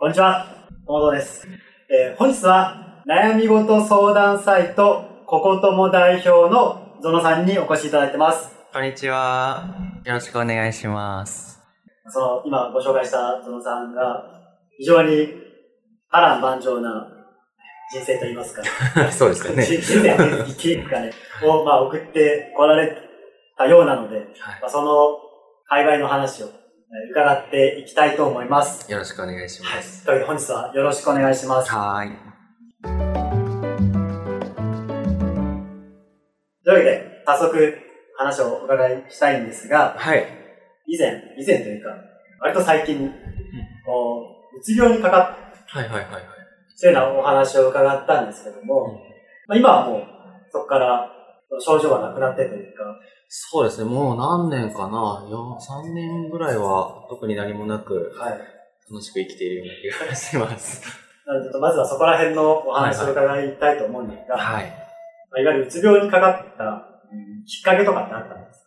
こんにちは、友堂です。えー本日は悩み事相談サイト、こことも代表のゾノさんにお越しいただいてます。こんにちは。よろしくお願いします。その、今ご紹介したゾノさんが、非常に波乱万丈な人生といいますか、そうですかね。人生の生きかね、を、まあ、送ってこられたようなので、はまあ、その海外の話をえー伺っていきたいと思います。い、よろしくお願いしはい。ます。というわけで本日はよろしくお願いします。はーい。というわけで、早速話をお伺いしたいんですが、はい。以前、以前というか、割と最近、こううつ病にかかはいはいはいはい。っていうようなお話を伺ったんですけども、まあ、今はもう、そこから症状がなくなってというか、そうですね、もう何年かな、よ3年ぐらいは特に何もなくはい。楽しく生きているような気がします。なので、ちょっとまずはそこら辺のお話を伺いたいと思うんですが、はい。まあいわゆるうつ病にかかったうんきっかけとかってあったんです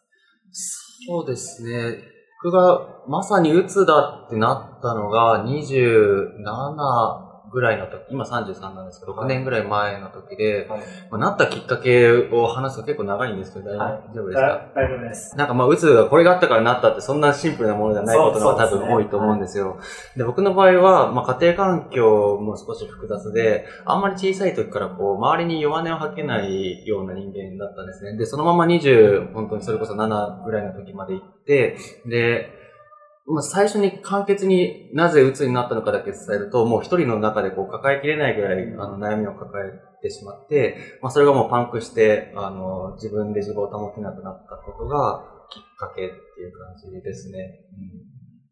そうですね。僕がまさに鬱だってなったのが27ぐらいの時、今33なんですけど、6年ぐらい前の時で、か、はい、まあ、なったきっかけを話すと結構長いんですけど、大はい丈夫ですか、大丈夫です。なんかまあ、うつがこれがあったからなったって、そんなシンプルなものじゃないことが多分多いと思うんですよ。で、僕の場合は、まあ、家庭環境も少し複雑で、あんまり小さい時からこう、周りに弱音を吐けないような人間だったんですね。で、そのまま20、本当にそれこそ7ぐらいの時まで行って、で、まあ、最初に簡潔になぜ鬱になったのかだけ伝えると、もう一人の中でこう抱えきれないぐらいあの悩みを抱えてしまって、まあ、それがもうパンクして、あの、自分で自分を保てなくなったことがきっかけっていう感じですね。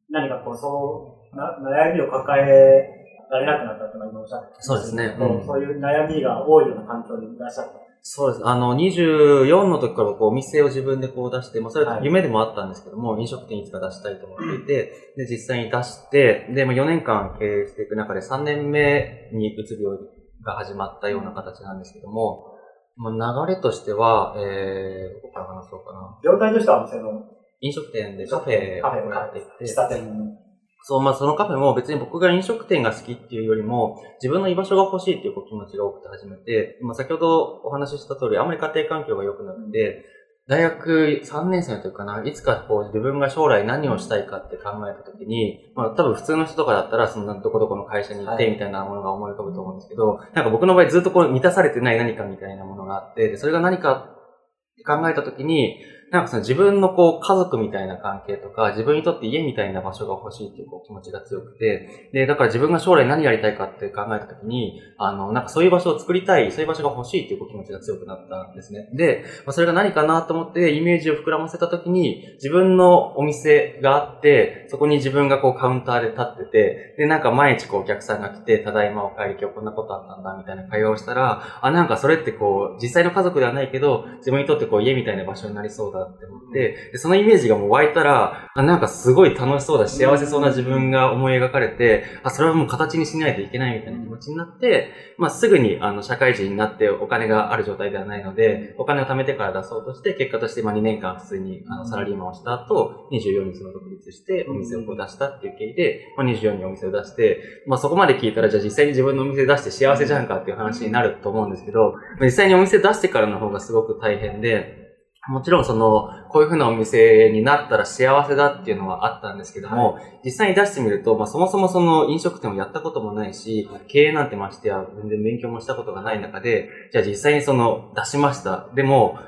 何かこう、そう、な悩みを抱えられなくなったって今おっしゃったそうですねうんそういう悩みが多いような環境にいらっしゃった。そうです。あの、24の時からこう、お店を自分でこう出して、まあ、それははい。夢でもあったんですけども、飲食店いつか出したいと思っていて、で、実際に出して、で、まあ、4年間経営していく中で3年目にうつ病が始まったような形なんですけども、まあ、流れとしては、えー、どこから話そうかな。業態としてはお店の？飲食店でカフェカフェをやっていて、喫茶店そう、まあそのカフェも別に僕が飲食店が好きっていうよりも、自分の居場所が欲しいっていう気持ちが多くて始めて、まあ先ほどお話しした通り、あまり家庭環境が良くなくて、大学3年生の時かな、いつかこう自分が将来何をしたいかって考えた時に、まあ多分普通の人とかだったら、そんなどこどこの会社に行ってはい。みたいなものが思い浮かぶと思うんですけど、なんか僕の場合ずっとこう満たされてない何かみたいなものがあって、でそれが何かって考えた時に、なんかその自分のこう家族みたいな関係とか、自分にとって家みたいな場所が欲しいっていうこう気持ちが強くて、で、だから自分が将来何やりたいかって考えた時に、あの、なんかそういう場所を作りたい、そういう場所が欲しいっていうこう気持ちが強くなったんですね。で、まあ、それが何かなと思ってイメージを膨らませた時に、自分のお店があって、そこに自分がこうカウンターで立ってて、で、なんか毎日こうお客さんが来て、ただいまお帰り今日こんなことあったんだみたいな会話をしたら、あ、なんかそれってこう、実際の家族ではないけど、自分にとってこう家みたいな場所になりそうだって思って、でそのイメージがもう湧いたら、あなんかすごい楽しそうだし、幸せそうな自分が思い描かれて、あ、それはもう形にしないといけないみたいな気持ちになって、まあすぐにあの社会人になってお金がある状態ではないので、お金を貯めてから出そうとして、結果としてまあ2年間普通にあのサラリーマンをした後、24にその独立してお店をこう出したっていう経緯で、まあ、24にお店を出して、まあそこまで聞いたら、じゃあ実際に自分のお店出して幸せじゃんかっていう話になると思うんですけど、実際にお店出してからの方がすごく大変で、もちろんその、こういう風なお店になったら幸せだっていうのはあったんですけども、実際に出してみると、まあそもそもその飲食店をやったこともないし、経営なんてましてや全然勉強もしたことがない中で、じゃあ実際にその出しました。でも、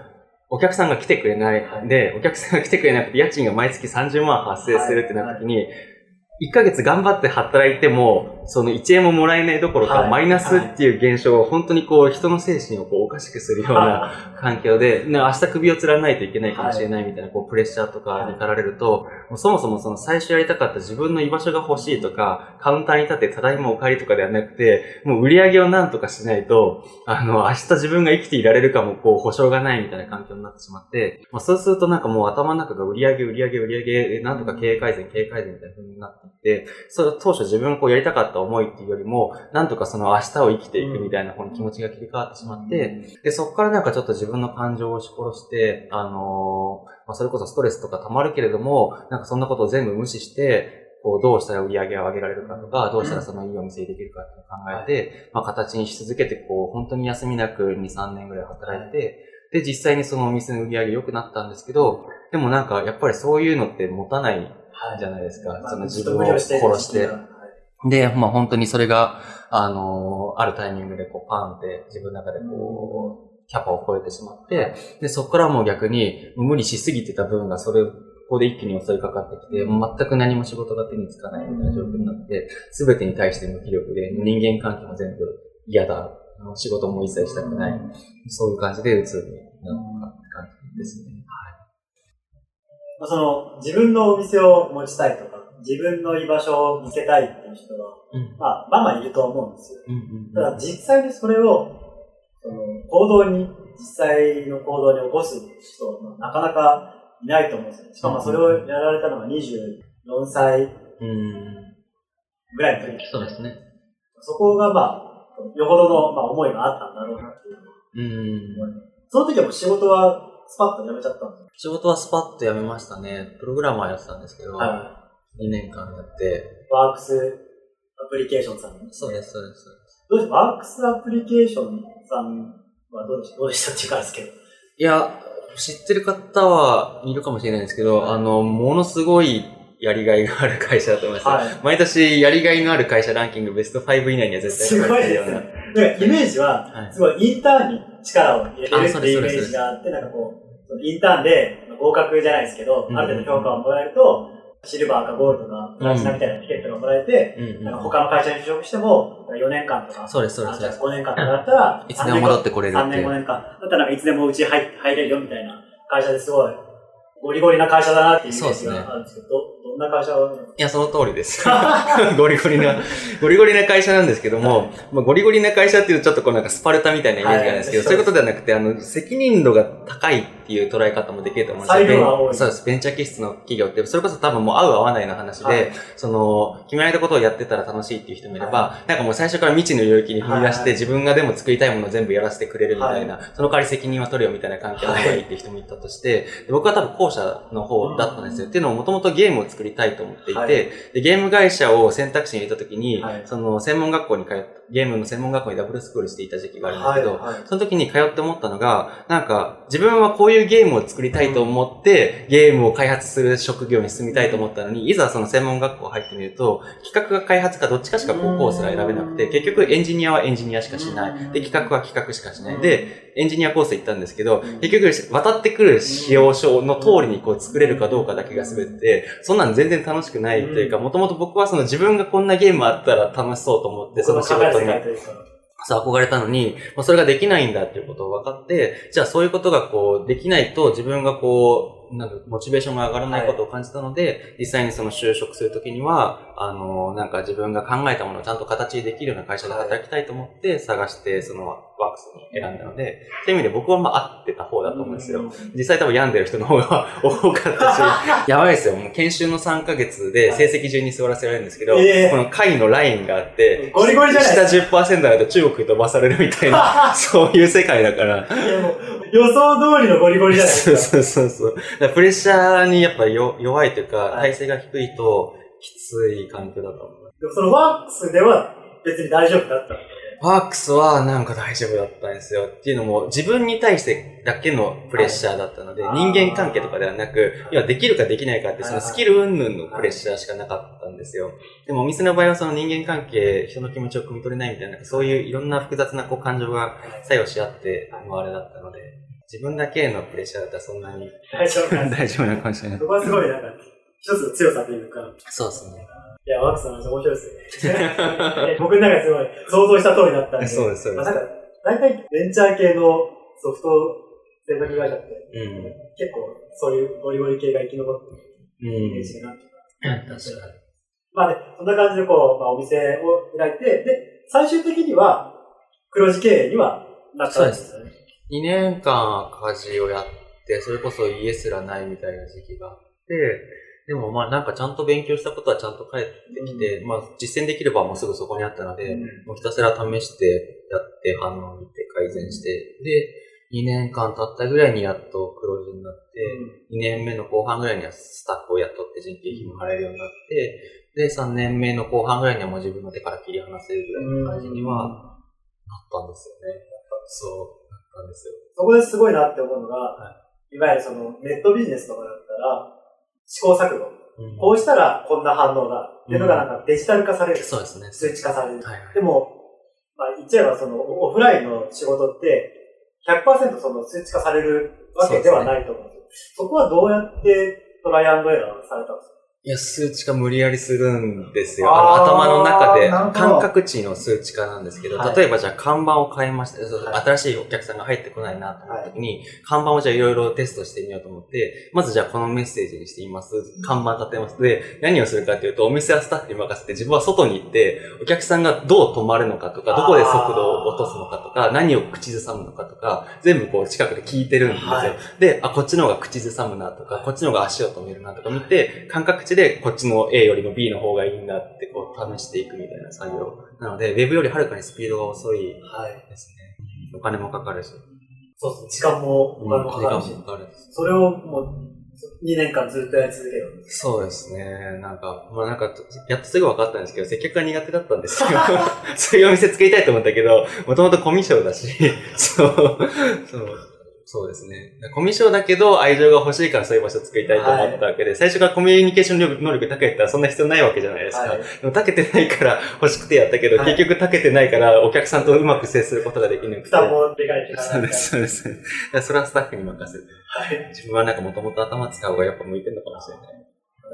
お客さんが来てくれない。はい。で、お客さんが来てくれなくて、家賃が毎月30万発生するってなった時に、1ヶ月頑張って働いても、その1円ももらえないどころか、はい。マイナスっていう現象を本当にこう人の精神をこうおかしくするようなは環境で、ね、明日首を吊らないといけないかもしれないみたいな、こう、プレッシャーとかに駆られると、もうそもそもその最初やりたかった自分の居場所が欲しいとか、カウンターに立ってただいまお帰りとかではなくて、もう売り上げをなんとかしないと、あの、明日自分が生きていられるかも、こう、保証がないみたいな環境になってしまって、まあ、そうするとなんかもう頭の中が売り上げ、売り上げ、売り上げ、なんとか経営改善、経営改善みたいな風になっていって、それ当初自分がこうやりたかった思いっていうよりも、なんとかその明日を生きていくみたいな方に気持ちが切り替わってしまって、で、そこからなんかちょっと自分の感情を押し殺して、あのーまあ、それこそストレスとか溜まるけれども、なんかそんなことを全部無視して、こう、どうしたら売り上げを上げられるかとか、どうしたらそのいいお店にできるかっていうのを考えて、まあ、形にし続けて、こう、本当に休みなく2、3年ぐらい働いて、で、実際にそのお店の売り上げ良くなったんですけど、でもなんか、やっぱりそういうのって持たないじゃないですか。その自分を殺して。で、まあ本当にそれが、あのあるタイミングでこう、パンって自分の中でこう、キャパを超えてしまって、で、そこからもう逆に無理しすぎてた分がそれ、ここで一気に襲いかかってきて、もう全く何も仕事が手につかないみたいな状況になって、すべてに対して無気力で、人間関係も全部嫌だ、仕事も一切したくない、そういう感じで鬱になったって感じですね。まあ、その、自分のお店を持ちたいとか、自分の居場所を見せたいっていう人は、うんまあ、まあまあいると思うんですよ。うんうんただ実際にそれを、その行動に、実際の行動に起こす人はなかなかいないと思うんですよ。しかもそれをやられたのが24歳うん。ぐらいの時そうですね。そこがまあ、よほどの、まあ、思いがあったんだろうなっていうのはうん。その時はもう仕事はスパッと辞めちゃったんです仕事はスパッと辞めましたね。プログラマーやってたんですけど、よ。は2年間やって。い。ワークスアプリケーションさん、そうです、そうです。どうでしワークスアプリケーションさんはどうでした？どうでしたっていうかですけど。いや、知ってる方はいるかもしれないですけど、はいあの、ものすごいやりがいがある会社だと思います。はい。毎年やりがいのある会社ランキングベスト5以内には絶対すごいですような。ね。なんかイメージは、はいすごいインターンに力を入れてるあっていうイメージがあって、なんかこう、そのインターンで合格じゃないですけど、うんある程度評価をもらえると、シルバーかゴールドかプラチナみたいなチケットがもらえて、うんなんか他の会社に就職しても、4年間とか、そうです、そうです。あじゃあそうで5年間とかだったら、すいつでも戻ってこれる3年、っていう5。年間。だったらいつでもうち入入れるよみたいな会社ですごい、ゴリゴリな会社だなっていうイメージがあるんですけど、どどんな会社を？いや、その通りです。ゴリゴリな、ゴリゴリな会社なんですけども、まあ、ゴリゴリな会社っていうとちょっとこうなんかスパルタみたいなイメージがあるんですけど、はい。そういうことではなくて、あの、責任度が高いっていう捉え方もできると思うんです裁量が多い。ベンそうです。ベンチャー気質の企業って、それこそ多分もう合う合わないの話で、はい。その、決められたことをやってたら楽しいっていう人もいれば、なんかもう最初から未知の領域に踏み出して、はい自分がでも作りたいものを全部やらせてくれるみたいな、その代わり責任は取れよみたいな関係の方がいいっていう人もいたとして、で僕は多分後者の方だったんですよ。っていうのももともとゲームを作りたいと思っていて、はい。で、ゲーム会社を選択肢に入れた時に、はい。その専門学校に通って、ゲームの専門学校にダブルスクールしていた時期があるんですけど、はいはい。その時に通って思ったのが、なんか、自分はこういうゲームを作りたいと思って、ゲームを開発する職業に進みたいと思ったのに、いざその専門学校入ってみると、企画が開発かどっちかしかこうコースが選べなくて、結局エンジニアはエンジニアしかしない。で、企画は企画しかしない。で、エンジニアコース行ったんですけど、結局渡ってくる使用書の通りにこう作れるかどうかだけが全てで、そんなん全然楽しくないというか、もともと僕はその自分がこんなゲームあったら楽しそうと思って、その仕事にそう憧れたのに、もうそれができないんだっていうことを分かって、じゃあそういうことがこう、できないと自分がこう、なんかモチベーションが上がらないことを感じたので、実際にその就職するときには、あの、なんか自分が考えたものをちゃんと形にできるような会社で働きたいと思って探して、そのワークスに選んだので、そういう意味で僕はまあ合ってた方だと思うんですよ。実際多分病んでる人の方が 多かったし、やばいですよ。もう研修の3ヶ月で成績順に座らせられるんですけど、ええこの会のラインがあって、ゴリゴリじゃない下10%だと中国に飛ばされるみたいな、そういう世界だから。予想通りのゴリゴリじゃないですか。そうそうそうそう。プレッシャーにやっぱよ弱いというか、はい体勢が低いときつい環境だと思う。そのワークスでは別に大丈夫だった。ワークスはなんか大丈夫だったんですよ。っていうのも自分に対してだけのプレッシャーだったので、はい人間関係とかではなく、いや、できるかできないかってそのスキル云々のプレッシャーしかなかったんですよ。でもお店の場合はその人間関係、人の気持ちを汲み取れないみたいな、そういういろんな複雑なこう感情が作用し合ってのあれだったので、自分だけのプレッシャーだったらそんなに 大丈夫なんです。大丈夫なのかもしれないそ。こはすごいなんか、一つの強さというか、そうですね。いや、ワークスの話面白いですよね。僕の中ですごい想像した通りだったんで。そうです、そうです。まあなんか、大体ベンチャー系のソフト制作会社って、うん。結構そういうゴリゴリ系が生き残ってるイメーうジがなってん。確かまあね、そんな感じでこう、まあ、お店を開いて、で、最終的には黒字経営にはなったんですよね。に。2年間赤字をやって、それこそ家すらないみたいな時期があって、でもまあなんかちゃんと勉強したことはちゃんと返ってきて、まあ実践できればもうすぐそこにあったので、もうひたすら試してやって反応を見て改善して、で、2年間経ったぐらいにやっと黒字になって、2年目の後半ぐらいにはスタッフを雇って人件費も払えるようになって、で、3年目の後半ぐらいにはもう自分の手から切り離せるぐらいの感じにはなったんですよね。そう、なったんですよ。そこですごいなって思うのが、、はいわゆるそのネットビジネスとかだったら、試行錯誤。うんこうしたらこんな反応だ。っていうのがなんかデジタル化される。そうですね。数値化される。はいはい。でも、まあ言っちゃえばそのオフラインの仕事って100%その数値化されるわけではないと思うんですよ。そこはどうやってトライアンドエラーされたんですか？いや、数値化無理やりするんですよ。あの頭の中で感覚値の数値化なんですけど、はい例えばじゃあ看板を変えました。はい新しいお客さんが入ってこないなと思った時に、看板をじゃあいろいろテストしてみようと思って、まずじゃあこのメッセージにしてみます。看板立てます。で、何をするかっていうと、お店はスタッフに任せて自分は外に行って、お客さんがどう止まるのかとか、どこで速度を落とすのかとか、何を口ずさむのかとか、全部こう近くで聞いてるんですよ。はいで、あ、こっちの方が口ずさむなとか、こっちの方が足を止めるなとか見て、感覚値でこっちの A よりも B の方がいいんだってこう試していくみたいな作業。なので、Web よりはるかにスピードが遅いはい。ですね。お金もかかるし。そうですね。時間もお金もかかるし時間。もかかるしそれをもう2年間ずっとやり続ける。そうですね。なんか、まあなんか、やっとすぐ分かったんですけど、接客が苦手だったんですよ。そういうお店作りたいと思ったけど、もともとコミュ障だし、そう、そう、そうですね。コミュ障だけど、愛情が欲しいからそういう場所作りたいと思ったわけで、最初からコミュニケーション力能力高いったらそんな必要ないわけじゃないですか。はい。でも、長けてないから欲しくてやったけど、はい結局長けてないからお客さんとうまく接することができなくて。負担もでかいから。そうです、そうです。そ れはスタッフに任せて。はい。自分はなんかもともと頭使う方がやっぱ向いてるのかもしれない。なる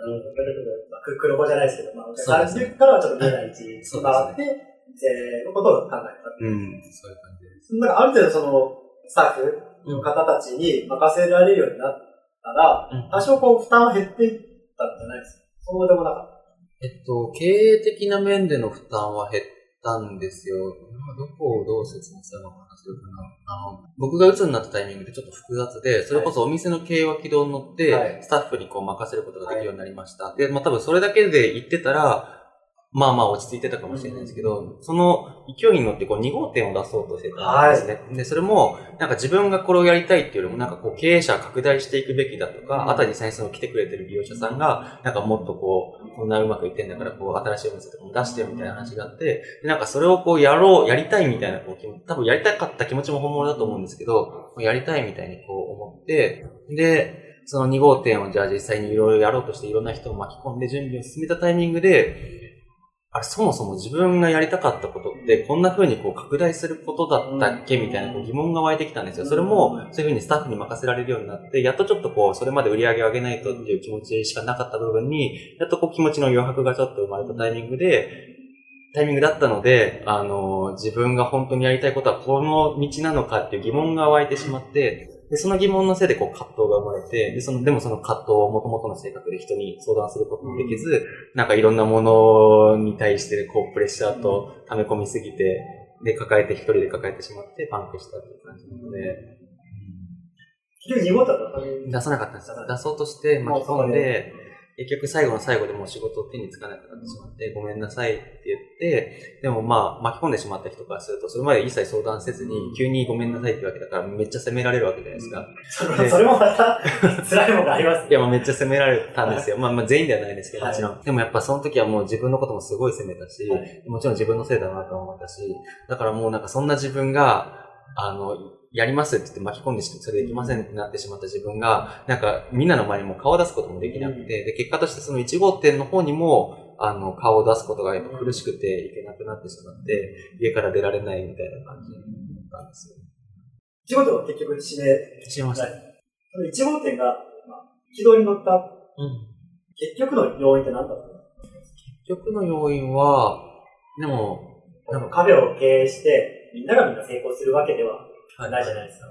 ほど。まあく黒子じゃないですけど、まあ、そうですね30からはちょっと見えない位置に回って、店のことを考えた。うん、そういう感じです。なんかある程度その、スタッフの方たちに任せられるようになったら、うん多少こう負担は減っていったんじゃないですか？そうでもなかっえっと、経営的な面での負担は減ったんですよ。どこをどう説明するのかな、するかな。あの、僕が鬱になったタイミングでちょっと複雑で、それこそお店の経営は軌道に乗って、はいスタッフにこう任せることができるようになりました。で、まあ多分それだけで言ってたら、まあまあ落ち着いてたかもしれないですけど、その勢いに乗ってこう2号店を出そうとしてたんですね。で、それも、なんか自分がこれをやりたいっていうよりも、なんかこう経営者拡大していくべきだとか、うん。あたりに最初の来てくれてる利用者さんが、なんかもっとこう、こんなうまくいってんだから、こう新しいお店とかも出してよみたいな話があって、でなんかそれをこうやろう、やりたいみたいなこう気持ち、多分やりたかった気持ちも本物だと思うんですけど、やりたいみたいにこう思って、で、その2号店をじゃあ実際にいろいろやろうとしていろんな人を巻き込んで準備を進めたタイミングで、あれ、そもそも自分がやりたかったことって、こんな風にこう拡大することだったっけみたいなこう疑問が湧いてきたんですよ。それも、そういう風にスタッフに任せられるようになって、やっとちょっとこう、それまで売り上げを上げないとっていう気持ちしかなかった部分に、やっとこう気持ちの余白がちょっと生まれたタイミングで、タイミングだったので、あの、自分が本当にやりたいことはこの道なのかっていう疑問が湧いてしまって、で、その疑問のせいでこう葛藤が生まれて、で、その、でもその葛藤を元々の性格で人に相談することもできず、なんかいろんなものに対してこうプレッシャーと溜め込みすぎて、で、抱えて一人で抱えてしまってパンクしたっていう感じなので、た。結局2号店だった出さなかったんですよ。出そうとして巻き込んで、結局最後の最後でもう仕事を手につかなくなってしまって、ごめんなさいって言って、でもまあ巻き込んでしまった人からすると、それまで一切相談せずに、急にごめんなさいってわけだから、めっちゃ責められるわけじゃないですか。それそれもまた 辛いものがあります。いや、まあめっちゃ責められたんですよ。まあまあ全員ではないですけど、はい。もちろん。でもやっぱその時はもう自分のこともすごい責めたし、はもちろん自分のせいだなと思ったし、だからもうなんかそんな自分が、あの、やりますって言って巻き込んでしそれできませんってなってしまった自分が、なんかみんなの前にも顔を出すこともできなくて、で、結果としてその1号店の方にも、あの、顔を出すことがやっぱ苦しくていけなくなってしまって、家から出られないみたいな感じになったんですよ。1号店は結局指名。しました。はいその1号店が、まあ、軌道に乗ったうん。結局の要因って何だったの？結局の要因は、でも、でもカフェを経営して、みんながみんな成功するわけではないじゃないですか。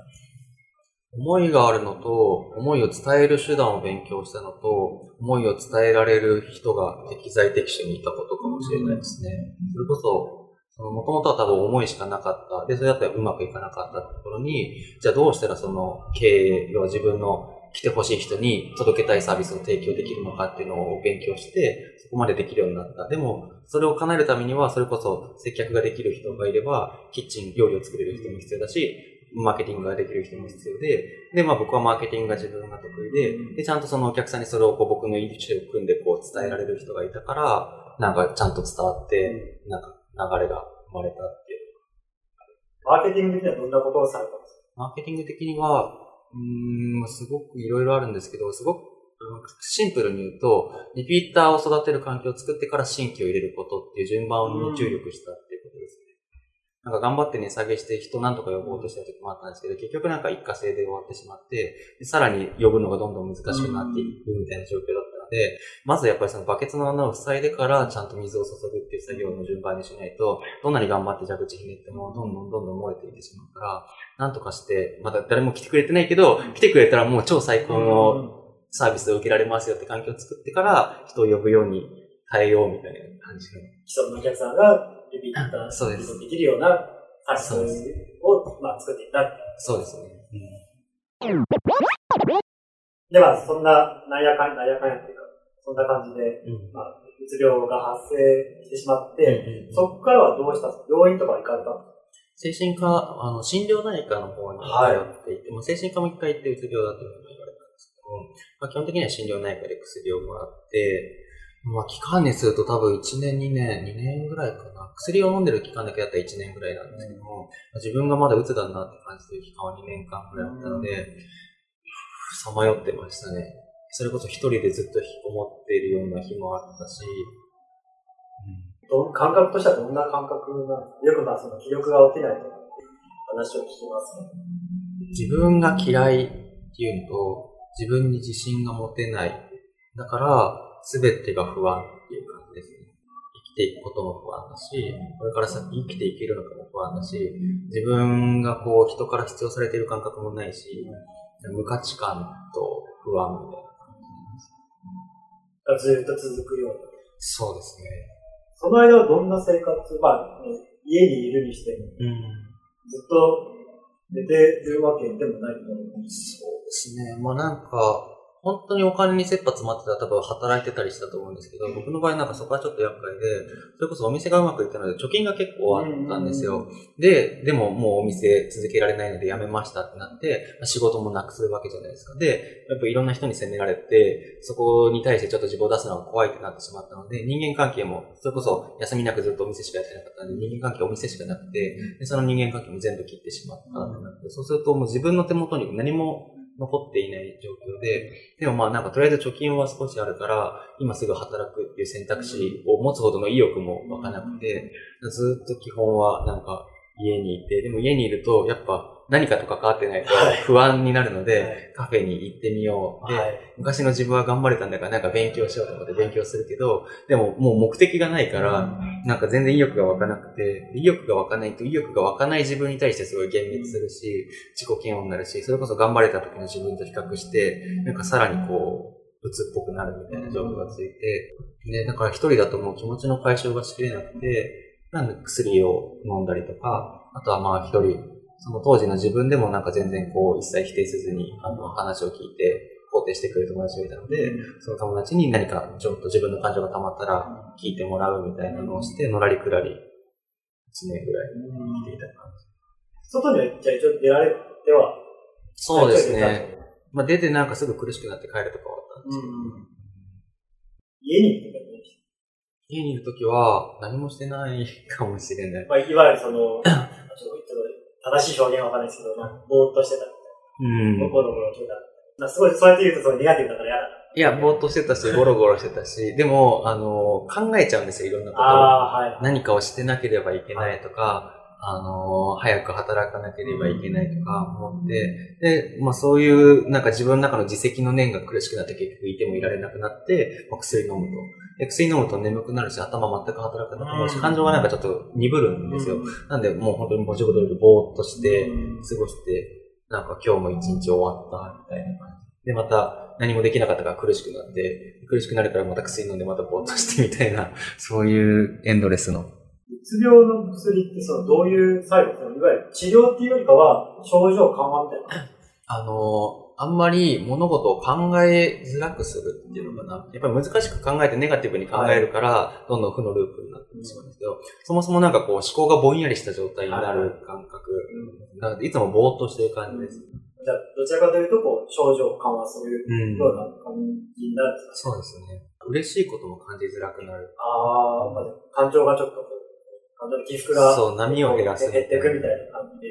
思いがあるのと、思いを伝える手段を勉強したのと、思いを伝えられる人が適材適所にいたことかもしれないですね。それこそ、その、もともとは多分思いしかなかった。で、それだったらうまくいかなかったところに、じゃあどうしたらその経営、要は自分の来てほしい人に届けたいサービスを提供できるのかっていうのを勉強して、そこまでできるようになった。でも、それを叶えるためには、それこそ接客ができる人がいれば、キッチン、料理を作れる人も必要だし、マーケティングができる人も必要で、で、まあ僕はマーケティングが自分が得意で、で、ちゃんとそのお客さんにそれをこう僕の意思を組んでこう伝えられる人がいたから、なんかちゃんと伝わって、なんか流れが生まれたっていう。マーケティング的にはどんなことをされたんですマーケティング的には、うーん、すごくいろいろあるんですけど、すごくうんシンプルに言うと、リピーターを育てる環境を作ってから新規を入れることっていう順番に注力したっていうことですね。なんか頑張って値下げして人なんとか呼ぼうとした時もあったんですけど、結局なんか一過性で終わってしまって、さらに呼ぶのがどんどん難しくなっていくみたいな状況だったので、まずやっぱりそのバケツの穴を塞いでからちゃんと水を注ぐっていう作業の順番にしないと、どんなに頑張って蛇口ひねってもどんどんどんどん漏れていってしまうから、なんとかして、まだ誰も来てくれてないけど、来てくれたらもう超最高のサービスを受けられますよって環境を作ってから、人を呼ぶように耐えようみたいな感じの。既存のお客さんがリピーターそうですできるようなサービスを、まあ、作っていった。そうですね。では、そんな、なんやかん、なんやかんやっていうか、そんな感じで、うん。まあ、うつ病が発生してしまって、うんそこからはどうしたんですか？病院とか行かれたんですか？精神科、あの、診療内科の方にはい通っていて、まあ、精神科も一回行ってうつ病だというふうに言われたんですけども、まあ、基本的には診療内科で薬をもらって、まあ、期間にすると多分1年、2年、2年ぐらいかな。薬を飲んでる期間だけだったら1年ぐらいなんですけども、まあ自分がまだうつだなって感じてる期間は2年間ぐらいだったので、さまよってましたね。それこそ一人でずっと引きこもっているような日もあったし、ど感覚としてはどんな感覚なんですか？よくまあ、その気力が起きないと話を聞きますね。自分が嫌いっていうのと、自分に自信が持てない。だから、すべてが不安っていう感じですね。生きていくことも不安だし、これから先生きていけるのかも不安だし、自分がこう人から必要されている感覚もないし、無価値観と不安みたいな感じです。がずっと続くような。そうですね。その間はどんな生活、まあ、ね家にいるにしても、うん。ずっと寝てるわけでもないと思うんですそうですね。まあなんか、本当にお金に切羽詰まってたら多分働いてたりしたと思うんですけど、僕の場合なんかそこはちょっと厄介で、それこそお店がうまくいったので貯金が結構あったんですよ。で、でももうお店続けられないので辞めましたってなって、まあ仕事もなくすわけじゃないですか。で、やっぱいろんな人に責められて、そこに対してちょっと自分を出すのが怖いってなってしまったので、人間関係も、それこそ休みなくずっとお店しかやってなかったので、人間関係お店しかなくて、でその人間関係も全部切ってしまったってなって、そうするともう自分の手元に何も残っていない状況で、でもまあなんかとりあえず貯金は少しあるから、今すぐ働くっていう選択肢を持つほどの意欲も湧かなくて、ずっと基本はなんか家にいて、でも家にいるとやっぱ何かと関わってないとはい不安になるので、はいカフェに行ってみよう。で、はい。昔の自分は頑張れたんだからなんか勉強しようと思って勉強するけど、でももう目的がないから、なんか全然意欲が湧かなくて、意欲が湧かないと意欲が湧かない自分に対してすごい幻滅するし、自己嫌悪になるし、それこそ頑張れた時の自分と比較して、なんかさらにこう、鬱っぽくなるみたいな状況がついて、で、だから一人だともう気持ちの解消がしきれなくて、なんで薬を飲んだりとか、あとはまあ一人、その当時の自分でもなんか全然こう一切否定せずにあの話を聞いて肯定してくれる友達がいたので、その友達に何かちょっと自分の感情が溜まったら聞いてもらうみたいなのをして、のらりくらり1年ぐらい生きていた感じ。外には、じゃあ一応出られては、そうですね。まあ出てなんかすぐ苦しくなって帰るとかはあったんですけど、家にいるとかね家にいるときは何もしてないかもしれない。まあ、いわゆるその、正しい表現はわかんないですけど、まあ、ぼーっとしてた。うん。ゴロゴロしてた。まあ、すごい、そうやって言うと、そのネガティブだから嫌だ。いや、ぼーっとしてたし、ゴロゴロしてたし、でも、あの、考えちゃうんですよ、いろんなことを。ああ、はい。何かをしてなければいけないとか、あのー早く働かなければいけないとか思って、で、まあそういう、なんか自分の中の自責の念が苦しくなって結局いてもいられなくなって、まあ、薬飲むと。で薬飲むと眠くなるし、頭全く働かなくなるし、うん感情がなんかちょっと鈍るんですよ。うんなんでもう本当に文字通りぼーっとしてうん過ごして、なんか今日も一日終わったみたいな感じ。で、また何もできなかったから苦しくなって、苦しくなるからまた薬飲んでまたぼーっとしてみたいな、そういうエンドレスのうつ病の薬って、その、どういう作用いわゆる治療っていうよりかは、症状緩和みたいな。あの、あんまり物事を考えづらくするっていうのかな。やっぱり難しく考えてネガティブに考えるから、どんどん負のループになってしまうんですけど、そもそもなんかこう思考がぼんやりした状態になる感覚。いつもぼーっとしてる感じです。じゃあ、どちらかというと、こう、症状を緩和するうんような感じになるんですかそうですね。嬉しいことも感じづらくなる。ああ、まあ、感情がちょっとこう、感情の起伏が、そう、波を減らす。減っていくみたいな感じで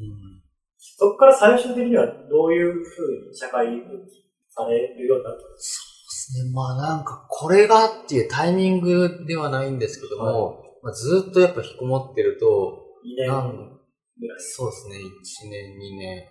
うんそこから最終的にはどういうふうに社会復帰されるようになったんですそうですね。まあなんか、これがっていうタイミングではないんですけども、まあ、ずっとやっぱ引きこもってると、かな ?2 年んぐらい。そうですね、1年、2年。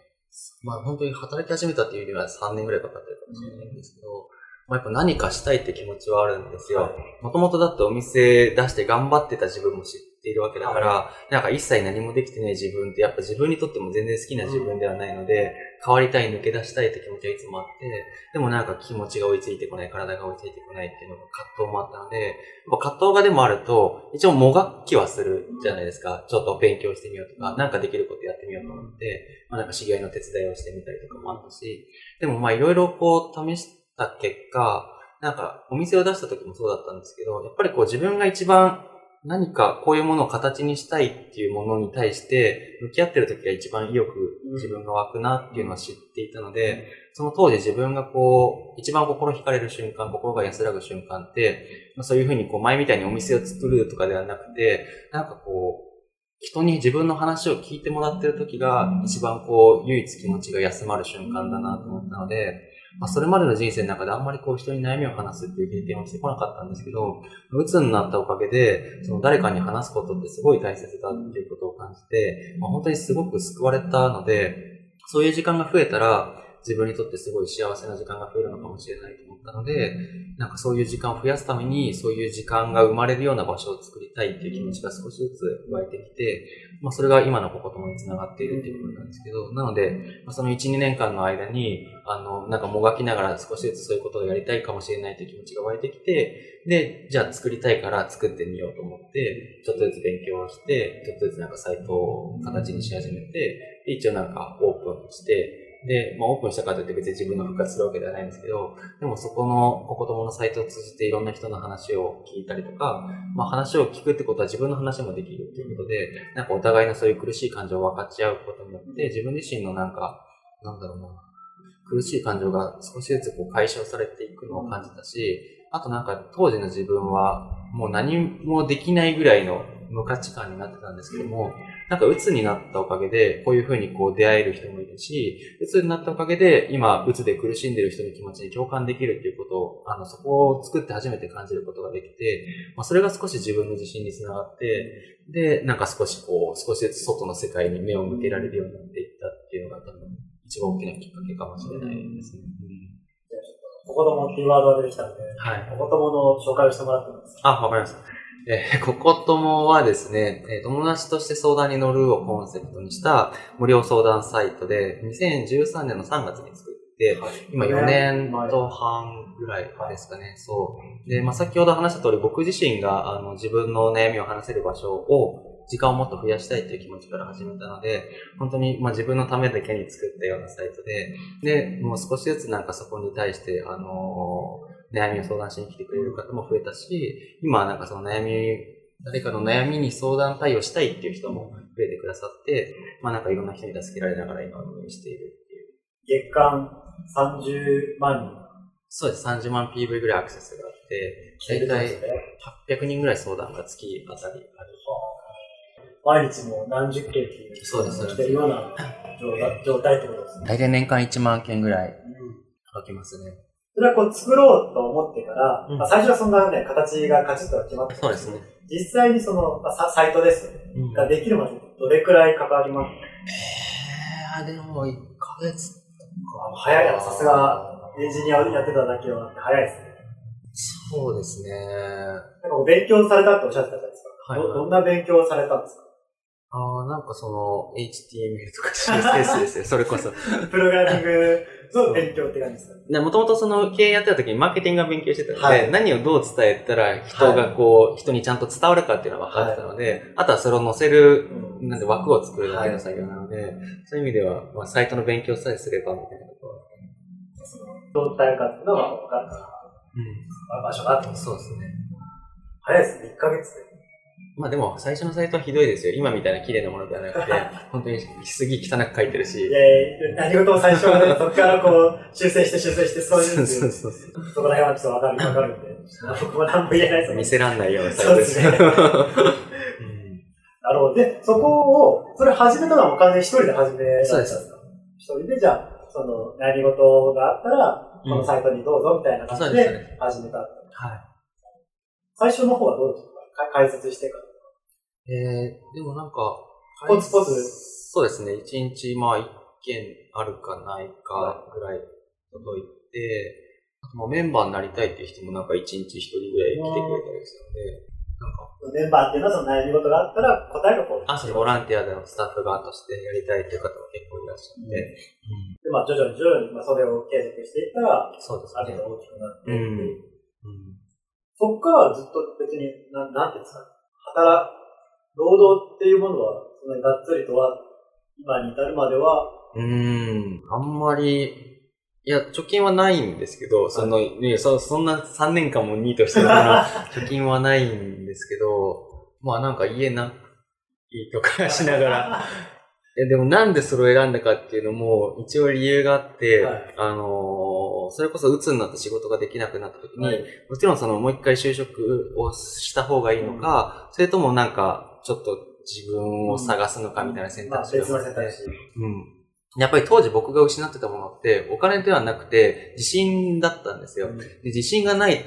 まあ本当に働き始めたっていうよりは3年ぐらいかかってるかもしれないんですけど、まあやっぱ何かしたいって気持ちはあるんですよ。もともとだってお店出して頑張ってた自分も知っているわけだから、なんか一切何もできてない自分ってやっぱ自分にとっても全然好きな自分ではないので、変わりたい、抜け出したいって気持ちはいつもあって、でもなんか気持ちが追いついてこない、体が追いついてこないっていうのが葛藤もあったので、葛藤がでもあると、一応もがきはするじゃないですか。ちょっと勉強してみようとか、なんかできることやってみようと思って、まあなんか知り合いの手伝いをしてみたりとかもあったし、でもまあいろいろこう試した結果、なんかお店を出した時もそうだったんですけど、やっぱりこう自分が一番何かこういうものを形にしたいっていうものに対して向き合ってる時が一番意欲自分が湧くなっていうのは知っていたので、その当時自分がこう、一番心惹かれる瞬間、心が安らぐ瞬間って、まあ、そういうふうにこう前みたいにお店を作るとかではなくて、なんかこう、人に自分の話を聞いてもらってる時が一番こう、唯一気持ちが休まる瞬間だなと思ったので、まあ、それまでの人生の中であんまりこう人に悩みを話すっていう経験をしてこなかったんですけど、うつになったおかげで、その誰かに話すことってすごい大切だっていうことを感じて、まあ、本当にすごく救われたので、そういう時間が増えたら、自分にとってすごい幸せな時間が増えるのかもしれないと思ったので、なんかそういう時間を増やすために、そういう時間が生まれるような場所を作りたいっていう気持ちが少しずつ湧いてきて、まあそれが今のここともに繋がっているっていうことなんですけど、なので、まあ、その1、2年間の間に、あの、なんかもがきながら少しずつそういうことをやりたいかもしれないという気持ちが湧いてきて、で、じゃあ作りたいから作ってみようと思って、ちょっとずつ勉強をして、ちょっとずつなんかサイトを形にし始めて、一応なんかオープンして、で、まあオープンしたかといって別に自分の復活するわけではないんですけど、でもそこのココ友のサイトを通じていろんな人の話を聞いたりとか、まあ話を聞くってことは自分の話もできるっていうことで、なんかお互いのそういう苦しい感情を分かち合うことによって、自分自身のなんか、なんだろうな、苦しい感情が少しずつこう解消されていくのを感じたし、あとなんか当時の自分はもう何もできないぐらいの無価値観になってたんですけども、なんか鬱になったおかげで、こういう風にこう出会える人もいるし、鬱になったおかげで、今、鬱で苦しんでる人の気持ちに共感できるっていうことを、あの、そこを作って初めて感じることができて、まあ、それが少し自分の自信につながって、で、なんか少しこう、少しずつ外の世界に目を向けられるようになっていったっていうのが多分、一番大きなきっかけかもしれないですね。じゃあちょっていうワードが出てきたんで、はい。ココ友の紹介をしてもらってもいいですか？あ、わかりました。えー、ここともはですね、えー友達として相談に乗るをコンセプトにした無料相談サイトで、2013年の3月に作って、今4年と半ぐらいですかね。そう。で、まあ、先ほど話した通り、僕自身があの自分の悩みを話せる場所を、時間をもっと増やしたいという気持ちから始めたので、本当に、まあ、自分のためだけに作ったようなサイトで、で、もう少しずつなんかそこに対して、あのー悩みを相談しに来てくれる方も増えたし、今はなんかその悩み、誰かの悩みに相談対応したいっていう人も増えてくださって、まあなんかいろんな人に助けられながら今運営しているっていう。月間30万そうです。30万 PV ぐらいアクセスがあって、人。大体800人ぐらい相談が月あたりある。毎日もう何十件っていう。そうです来てるような状態状態ってことですね。大体年間1万件ぐらい届きますね。それはこう作ろうと思ってから、うんまあ、最初はそんなね、形がカチッとは決まってたんそうですね。実際にその、まあ、ササイトですよね。うんができるまでどれくらいかかります？えー、でも1ヶ月とか。早いな、さすがエンジニアをやってただけは早いですね。そうですね。なんかお勉強されたっておっしゃってたじゃないですか。はいはいどどんな勉強をされたんですか？ああ、なんかその、HTML とか CSS です よ、それこそ。プログラミングの勉強って感じですか？もともとその経営やってた時にマーケティングが勉強してたので、はい。何をどう伝えたら人がこう、人にちゃんと伝わるかっていうのが分かってたので、あとはそれを載せる、なんで枠を作るだけの作業なので、そういう意味では、まあ、サイトの勉強さえすればみたいなところはあったん状態かっていうのが分かったら、うん。場所があってそうですね。早いですね、1ヶ月で。まあでも、最初のサイトはひどいですよ。今みたいな綺麗なものではなくて、本当にすげえ汚く書いてるし。いやいや何事も最初はね、そこからこう、修正して修正して、そういうそうそうそう。そこら辺はちょっと分かる、分かるんで、僕も何も言えないです 見せらんないようなサイトです。そうですねうんなるほど。で、そこを、それ始めたのは完全に一人で始めたんですか？一人で、じゃあ、その、何事があったら、このサイトにどうぞみたいな感じそうですで始めた。はい。最初の方はどうでした？か解説してから。えー、でもなんか、ポツポツ。そうですね。一日、まあ、一件あるかないかぐらい届いて、もうメンバーになりたいっていう人もなんか一日一人ぐらい来てくれたりするので、なんか、メンバーっていうのはその悩み事があったら答えがこう。あ、それボランティアでのスタッフ側としてやりたいっていう方も結構いらっしゃって、で、まあ、徐々に徐々に、まあ、それを継続していったら、そうですね。ある程。度大きくなってうんいって、うんそこからはずっと別に、ななんていうんですか、働、労働っていうものは、そんなにがっつりとは、今に至るまでは、うーん、あんまり、いや、貯金はないんですけど、その、ね、そそんな3年間もニートしてるから、貯金はないんですけど、まあなんか家な、いいとかしながら、えでもなんでそれを選んだかっていうのも、一応理由があって、はいあのーそれこそ鬱になって仕事ができなくなった時に、はいもちろんそのもう一回就職をした方がいいのか、それともなんか、ちょっと自分を探すのかみたいな選まあ、択肢が別の選択肢。うん。やっぱり当時僕が失ってたものって、お金ではなくて、自信だったんですよ。で自信がない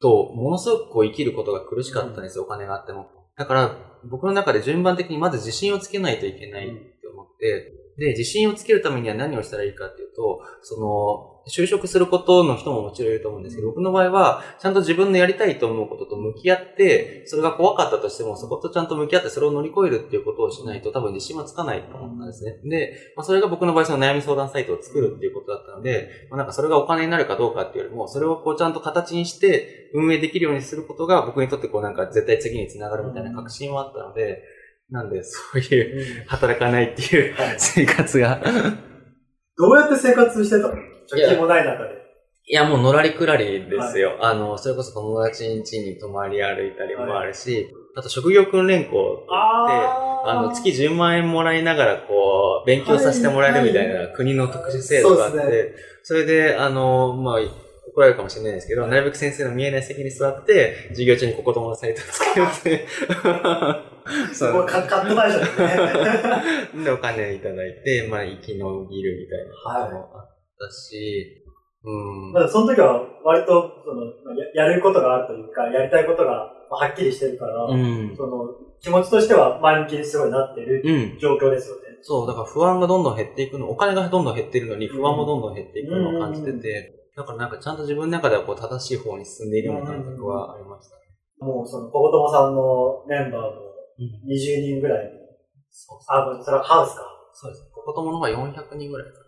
と、ものすごくこう生きることが苦しかったんですよ、お金があっても。だから、僕の中で順番的にまず自信をつけないといけない思って、で、自信をつけるためには何をしたらいいかっていうと、その、就職することの人ももちろんいると思うんですけど、僕の場合は、ちゃんと自分のやりたいと思うことと向き合って、それが怖かったとしても、そことちゃんと向き合ってそれを乗り越えるっていうことをしないと多分自信はつかないと思ったんですね。で、まあ、それが僕の場合その悩み相談サイトを作るっていうことだったので、まあ、なんかそれがお金になるかどうかっていうよりも、それをこうちゃんと形にして運営できるようにすることが僕にとってこうなんか絶対次につながるみたいな確信はあったので、なんでそういううん。働かないっていうはい。生活が。どうやって生活してた？の貯金もない中で。いや、もうのらりくらりですよ。あの、それこそ友達ん家に泊まり歩いたりもあるし、あと職業訓練校って言って、あの、月10万円もらいながら、こう、勉強させてもらえるみたいな国の特殊制度があって、そうでそれで、あの、まあ、怒られるかもしれないですけど、なるべく先生の見えない席に座って、授業中にここ友のサイトをつけようって。すごいカカットバージョンですね。で、お金いただいて、まあ、生き延びるみたいなこともあったし、うん。まあ、その時は割とそのまあややることがあるというか、やりたいことがまあはっきりしてるから、うん。その気持ちとしては前向きにすごいなってるうん。状況ですよね。そう、だから不安がどんどん減っていくの、お金がどんどん減っているのに不安もどんどん減っていくのを感じてて、だからなんかちゃんと自分の中ではこう正しい方に進んでいるような感覚はありましたね。もうその、ポコトモさんのメンバーもうん。20人ぐらい。そうあ、それはハウスか。そうです。こことものが400人ぐらいか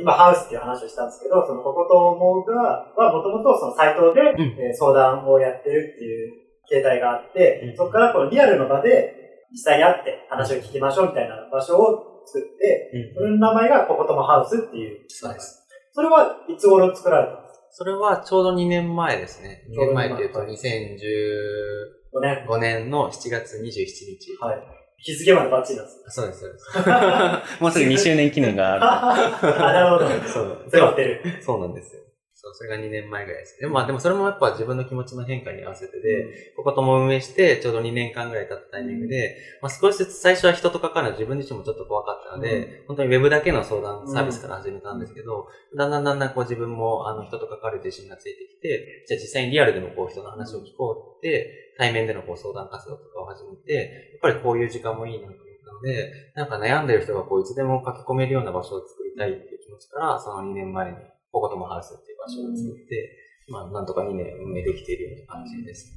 今ハウスっていう話をしたんですけど、そのココトモが、はもともとそのサイトで、んえー相談をやってるっていう形態があって、うんそこからこのリアルの場で実際に会って話を聞きましょうみたいな場所を作って、ら。それの名前がココトモハウスっていう。そうです。それはいつ頃作られたんですそれはちょうど2年前ですね。2ちょうど年前っていうとはい2015かね。年の7月27日。はい。日付までバッチリなんです。そうです、そうです。もうすぐ2周年記念があ あ、なるほど。る。そう。迫ってる。そうなんですよ。そう、それが2年前ぐらいです。でもまあでもそれもやっぱ自分の気持ちの変化に合わせてで、こことも運営して、ちょうど2年間ぐらい経ったタイミングで、まあ少しずつ最初は人と関わるの自分自身もちょっと怖かったので、本当にウェブだけの相談サービスから始めたんですけど、だんだんだんだんこう自分もあの人と関わる自信がついてきて、じゃあ実際にリアルでもこう人の話を聞こうって、対面でのこう相談活動とかを始めて、やっぱりこういう時間もいいなと思ったので、なんか悩んでる人がこういつでも書き込めるような場所を作りたいっていう気持ちから、その2年前にココトモハウスっていう場所を作って、まあなんとか2年運営できているような感じです。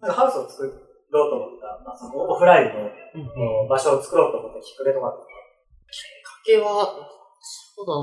なんかハウスを作ろうと思った、まあ、そのオフラインのうん場所を作ろうと思ったきっかけとかきっかけは、そうだなぁ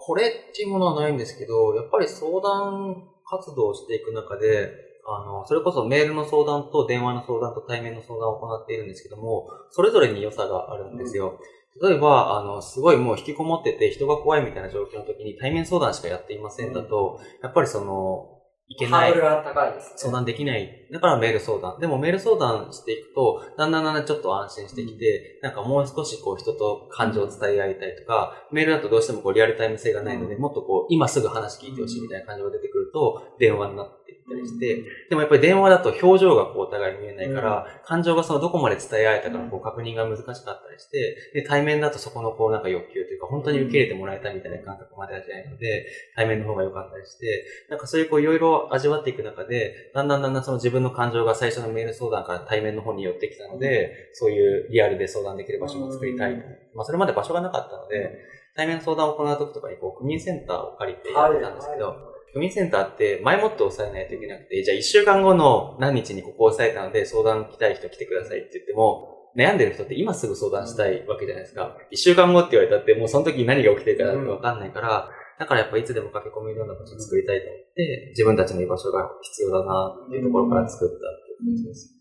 これっていうものはないんですけど、やっぱり相談活動をしていく中で、あの、それこそメールの相談と電話の相談と対面の相談を行っているんですけども、それぞれに良さがあるんですよ。例えば、あの、すごいもう引きこもってて人が怖いみたいな状況の時に対面相談しかやっていませんだと、やっぱりその、いけないハードル。が高いです、ね。相談できない。だからメール相談。でもメール相談していくと、だんだんだんだんちょっと安心してきて、なんかもう少しこう人と感情を伝え合いたいとか、メールだとどうしてもこうリアルタイム性がないので、もっとこう今すぐ話聞いてほしいみたいな感情が出てくると、電話になっていったりして、でもやっぱり電話だと表情がこうお互い見えないから、感情がそのどこまで伝え合えたかのこう確認が難しかったりして、で、対面だとそこのこうなんか欲求というか、本当に受け入れてもらえたみたいな感覚まで味わえないので、対面の方が良かったりして、なんかそういうこういろいろ味わっていく中で、だんだんだんだんその自分の感情が最初のメール相談から対面の方に寄ってきたので、そういうリアルで相談できる場所を作りたいと。まあそれまで場所がなかったので、対面の相談を行う時とかにこう、区民センターを借りてやってたんですけど、はい区民センターって前もって抑えないといけなくて、じゃあ1週間後の何日にここを抑えたので相談来たい人来てくださいって言っても、悩んでる人って今すぐ相談したいわけじゃないですか。1週間後って言われたってもうその時に何が起きてるかなんてわかんないから、だからやっぱいつでも駆け込めるような場所を作りたいと思って、自分たちの居場所が必要だなっていうところから作ったっていう感じです。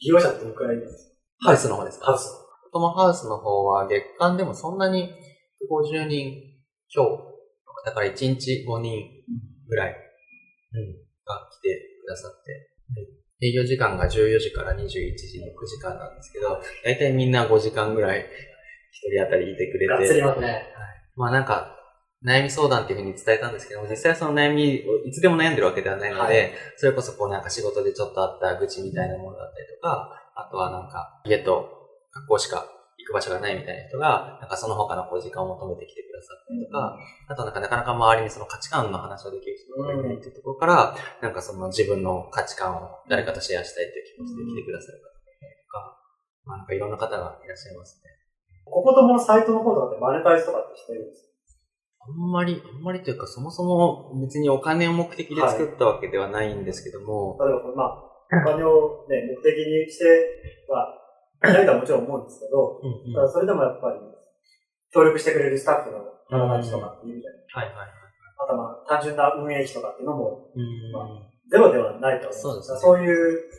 利用者ってどのくらいですハウスの方ですハウストモハウスの方は月間でもそんなに50人強。だから1日5人ぐらい、うん、が来てくださって。営業時間が14時から21時の9時間なんですけど、だいたいみんな5時間ぐらい1人当たりいてくれがっつりて。ますね。まあなんか、悩み相談っていうふうに伝えたんですけども、実際その悩みをいつでも悩んでるわけではないので、はいそれこそこうなんか仕事でちょっとあった愚痴みたいなものだったりとか、あとはなんか家と学校しか行く場所がないみたいな人が、なんかその他のこう時間を求めてきてくださったりとか、あとなんかなかなか周りにその価値観の話をできる人がいないっていうところから、なんかその自分の価値観を誰かとシェアしたいという気持ちで来てくださる方とか、まあなんかいろんな方がいらっしゃいますね。こことものサイトの方とかってマネタイズとかってしてるんですあんまり、あんまりというか、そもそも別にお金を目的で作ったわけではないんですけども、か例えばまあ、お金をね、目的にしては、ないとはもちろん思うんですけど、うんうん。ただそれでもやっぱり、協力してくれるスタッフの方たちとかっているじゃないはいはいはい。あとまあ、単純な運営費とかっていうのも、うん。まゼロではないと思そうですね。そういう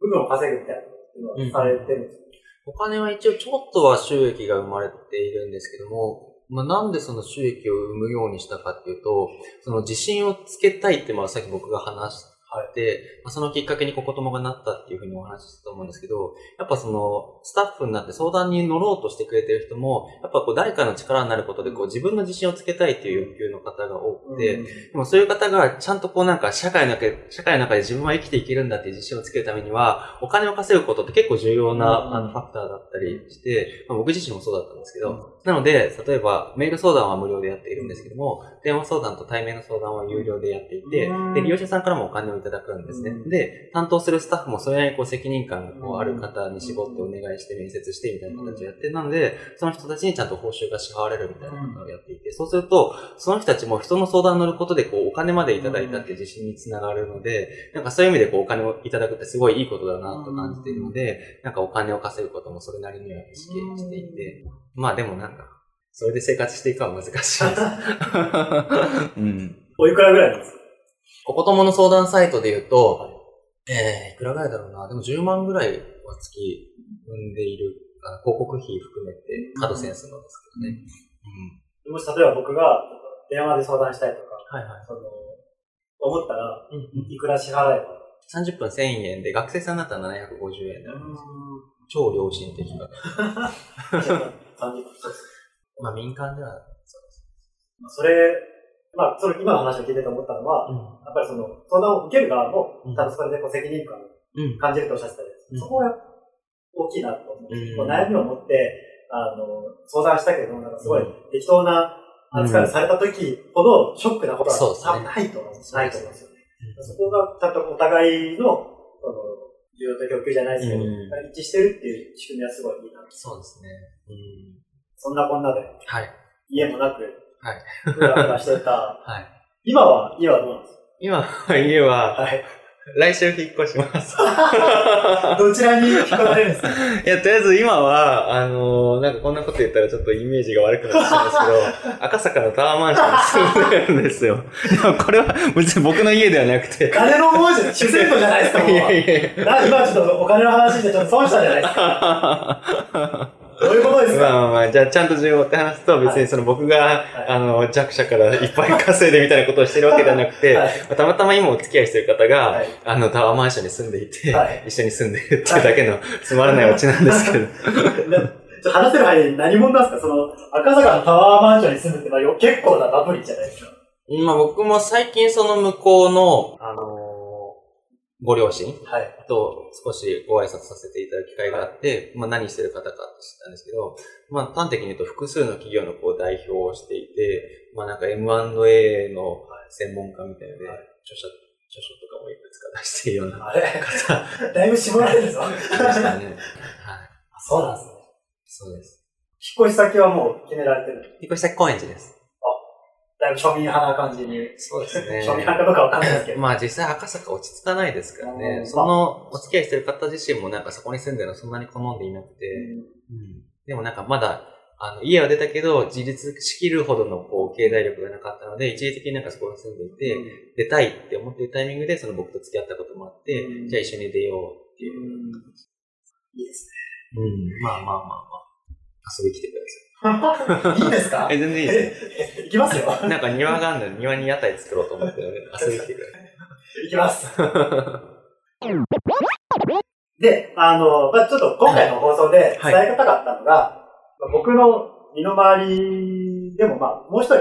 部分を稼ぐみたいなのはされてるんですよお金は一応ちょっとは収益が生まれているんですけども、まあ、なんでその収益を生むようにしたかっていうと、その自信をつけたいって、まあさっき僕が話して、まあ、そのきっかけにここともがなったっていうふうにお話ししたと思うんですけど、やっぱそのスタッフになって相談に乗ろうとしてくれてる人も、やっぱこう誰かの力になることでこう自分の自信をつけたいっていう欲求の方が多くて、うん。でもそういう方がちゃんとこうなんか社会の中で、社会の中で自分は生きていけるんだっていう自信をつけるためには、お金を稼ぐことって結構重要な、うん。あのファクターだったりして、まあ、僕自身もそうだったんですけど、なので、例えばメール相談は無料でやっているんですけども、電話相談と対面の相談は有料でやっていてうん、で、利用者さんからもお金をいただくんですね。うん。で、担当するスタッフもそれなりにこう責任感がこうある方に絞ってお願いして面接してみたいな形をやって、なので、その人たちにちゃんと報酬が支払われるみたいなことをやっていて、そうすると、その人たちも人の相談に乗ることで、こう、お金までいただいたって自信につながるので、なんかそういう意味でこう、お金をいただくってすごいいいことだなと感じているので、なんかお金を稼ぐこともそれなりには意識していて、まあでもなんか、それで生活していくのは難しいです。うん。おいくらぐらいなんですか？ここともの相談サイトで言うと、えー、いくらぐらいだろうな。でも10万ぐらいは月生んでいる、あの広告費含めて、カドセンスのですけどね。うん。もし例えば僕が電話で相談したいとか、はいはい。その、思ったら、うんうんいくら支払えば？30分1000円で、学生さんだったら750円であるんです超良心的な。30分、そうです。まあ民間では、まあそれ、まあ、それ今の話を聞いてて思ったのは、うん。やっぱりその、相談を受ける側もうん、多分それでこう責任感をうん。感じるとおっしゃってたじゃないですか。うんそこが大きいなと思う。うん悩みを持って、あの、相談したけど、なんかすごい適当な扱いをされた時ほどショックなことはないと思うんです。ないと思うんですよね。うんそこがちゃんとお互いの、その、需要と供給じゃないですけど、うん一致してるっていう仕組みはすごいいいな。そうですね。うん。そんなこんなで、はい。家もなく、はい。ふらふらしてた。はい。今は、家はどうなんです今、家は、かはい。来週引っ越します。どちらに引っ越されるんですか？いや、とりあえず今は、あのーなんかこんなこと言ったらちょっとイメージが悪くなってしまうんですけど、赤坂のタワーマンションに住んでるんですよ。でもこれは別に僕の家ではなくて。金の文字、主戦度じゃないですか、もう。いやいやいやな今ちょっとお金の話でちょっと損したじゃないですか。どういうことですか？まあまあ、じゃあちゃんと順を追って話すと、別にその僕が、い。あの、弱者からいっぱい稼いでみたいなことをしてるわけではなくて、はい。たまたま今お付き合いしてる方が、はい。あの、タワーマンションに住んでいて、はい。一緒に住んでるっていうだけのつまらないオチなんですけど。話せる範囲で何者なんですか？その、赤坂のタワーマンションに住むって、まあ、よ結構なバブリじゃないですか。まあ僕も最近その向こうの、あのーご両親はい。と少しご挨拶させていただく機会があって、まあ何してる方かって知ったんですけど、まあ端的に言うと複数の企業のこう代表をしていて、まあなんか M&A の専門家みたいで、はい著書、著書とかもいくつか出しているようなあれ？方 だいぶ絞られるぞ。でしたね。はい。そうなんですね。そうです。引っ越し先はもう決められてる。引っ越し先高円寺です。庶民派な感じに。そうですね庶民派かどうかわかんないですけど。まあ実際赤坂落ち着かないですからうね。んそのお付き合いしてる方自身もなんかそこに住んでるのそんなに好んでいなくて、うんでもなんかまだ、あの、家は出たけど、自立しきるほどのこう、経済力がなかったので、一時的になんかそこに住んでいて、出たいって思っているタイミングで、その僕と付き合ったこともあって、うんじゃあ一緒に出ようっていう。いいですうん。まあまあまあまあ。遊び来てください。ね。いいですか？え、全然いいですえ行きますよ。よ。なんか庭があるので、庭に屋台作ろうと思ってるので、遊び来てくい。行きます。で、あの、まあちょっと今回の放送で伝えたかったのが、まあ僕の身の回りでも、まあもう一人、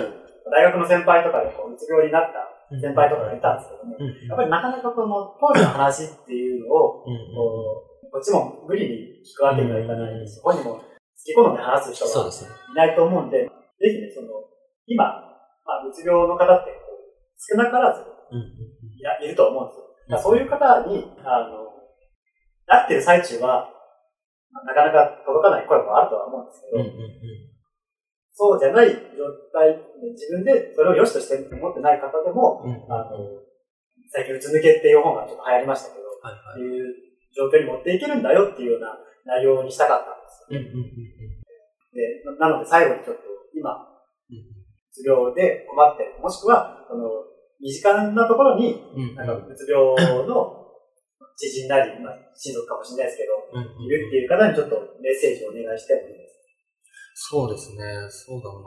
大学の先輩とかでこううつ病になった先輩とかがいたんですけども、うん。やっぱりなかなかこの当時の話っていうのを、うんこうこっちも無理に聞くわけにはいかないし、本人も好き好んで話す人が。いないと思うんで、ぜひね、その、今、まあ、うつ病の方って少なからずうん。いやいると思うんですよ。そういう方に、あの、なってる最中は、まあなかなか届かない声もあるとは思うんですけど。そうじゃない状態で自分でそれを良しとして思ってない方でも、うん。あの、最近うつ抜けっていう本がちょっと流行りましたけど、はいはい。いう状況に持っていけるんだよっていうような内容にしたかったんですよ。うん。うん。で、ななので最後にちょっと今、うん。うつ病で困ってる、もしくは、その、身近なところに、うん。なんかうつ病の知人なり、まあ、親族かもしれないですけど、うん。いるっていう方にちょっとメッセージをお願いしてもいいですそうですね。そうだな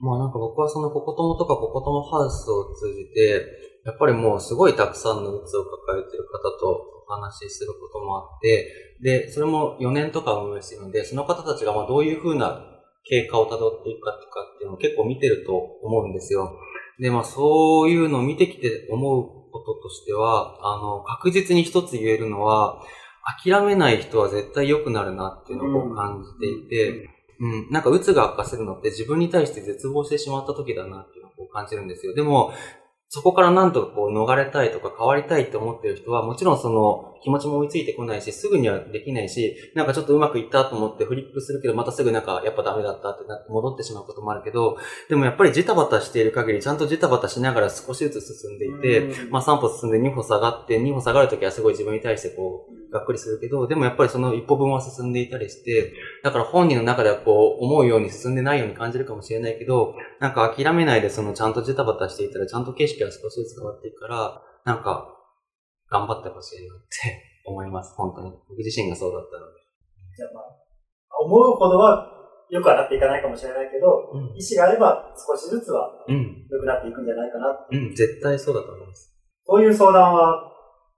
まあなんか僕はそのココトモとかココトモハウスを通じて、やっぱりもうすごいたくさんのうつを抱えてる方とお話しすることもあって、で、それも4年とか運営してるので、その方たちがまあどういうふうな経過をたどっていくかとかっていうのを結構見てると思うんですよ。で、まあそういうのを見てきて思うこととしては、あの、確実に一つ言えるのは、諦めない人は絶対良くなるなっていうのを感じていて、うん、なんか鬱が悪化するのって自分に対して絶望してしまった時だなっていうのを感じるんですよ。でも、そこからなんとかこう逃れたいとか変わりたいって思ってる人は、もちろんその気持ちも追いついてこないし、すぐにはできないし、なんかちょっとうまくいったと思ってフリップするけど、またすぐなんかやっぱダメだったってなって戻ってしまうこともあるけど、でもやっぱりジタバタしている限り、ちゃんとジタバタしながら少しずつ進んでいて、うん。まあ3歩進んで2歩下がって、2歩下がるときはすごい自分に対してこう、がっくりするけど、でもやっぱりその一歩分は進んでいたりして、だから本人の中ではこう、思うように進んでないように感じるかもしれないけど、なんか諦めないでそのちゃんとジタバタしていたら、ちゃんと景色が少しずつ変わっていくから、なんか、頑張ってほしいなって 思います、本当に。僕自身がそうだったので。じゃあまあ、思うほどは良くはなっていかないかもしれないけど、うん意思があれば少しずつはうん。良くなっていくんじゃないかな。うん、絶対そうだと思います。そういう相談は、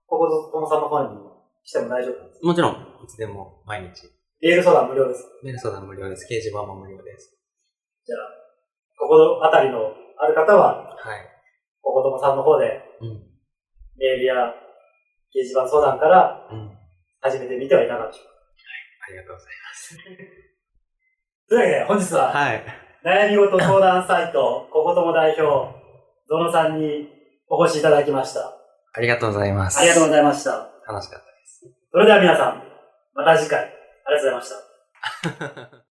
ここぞともさんの方にしても大丈夫なんですか？もちろん、いつでも毎日。メール相談無料です。メール相談無料です。掲示板も無料です。じゃあ、ここあたりのある方は、はい。ここともさんの方でうん。メールや掲示板相談からうん。始めてみてはいかがでしょうか？ありがとうございます。というわけで、本日は、はい。悩み事相談サイト、こことも代表、ゾノさんにお越しいただきました。ありがとうございます。ありがとうございました。楽しかった。それでは皆さん、また次回、ありがとうございました。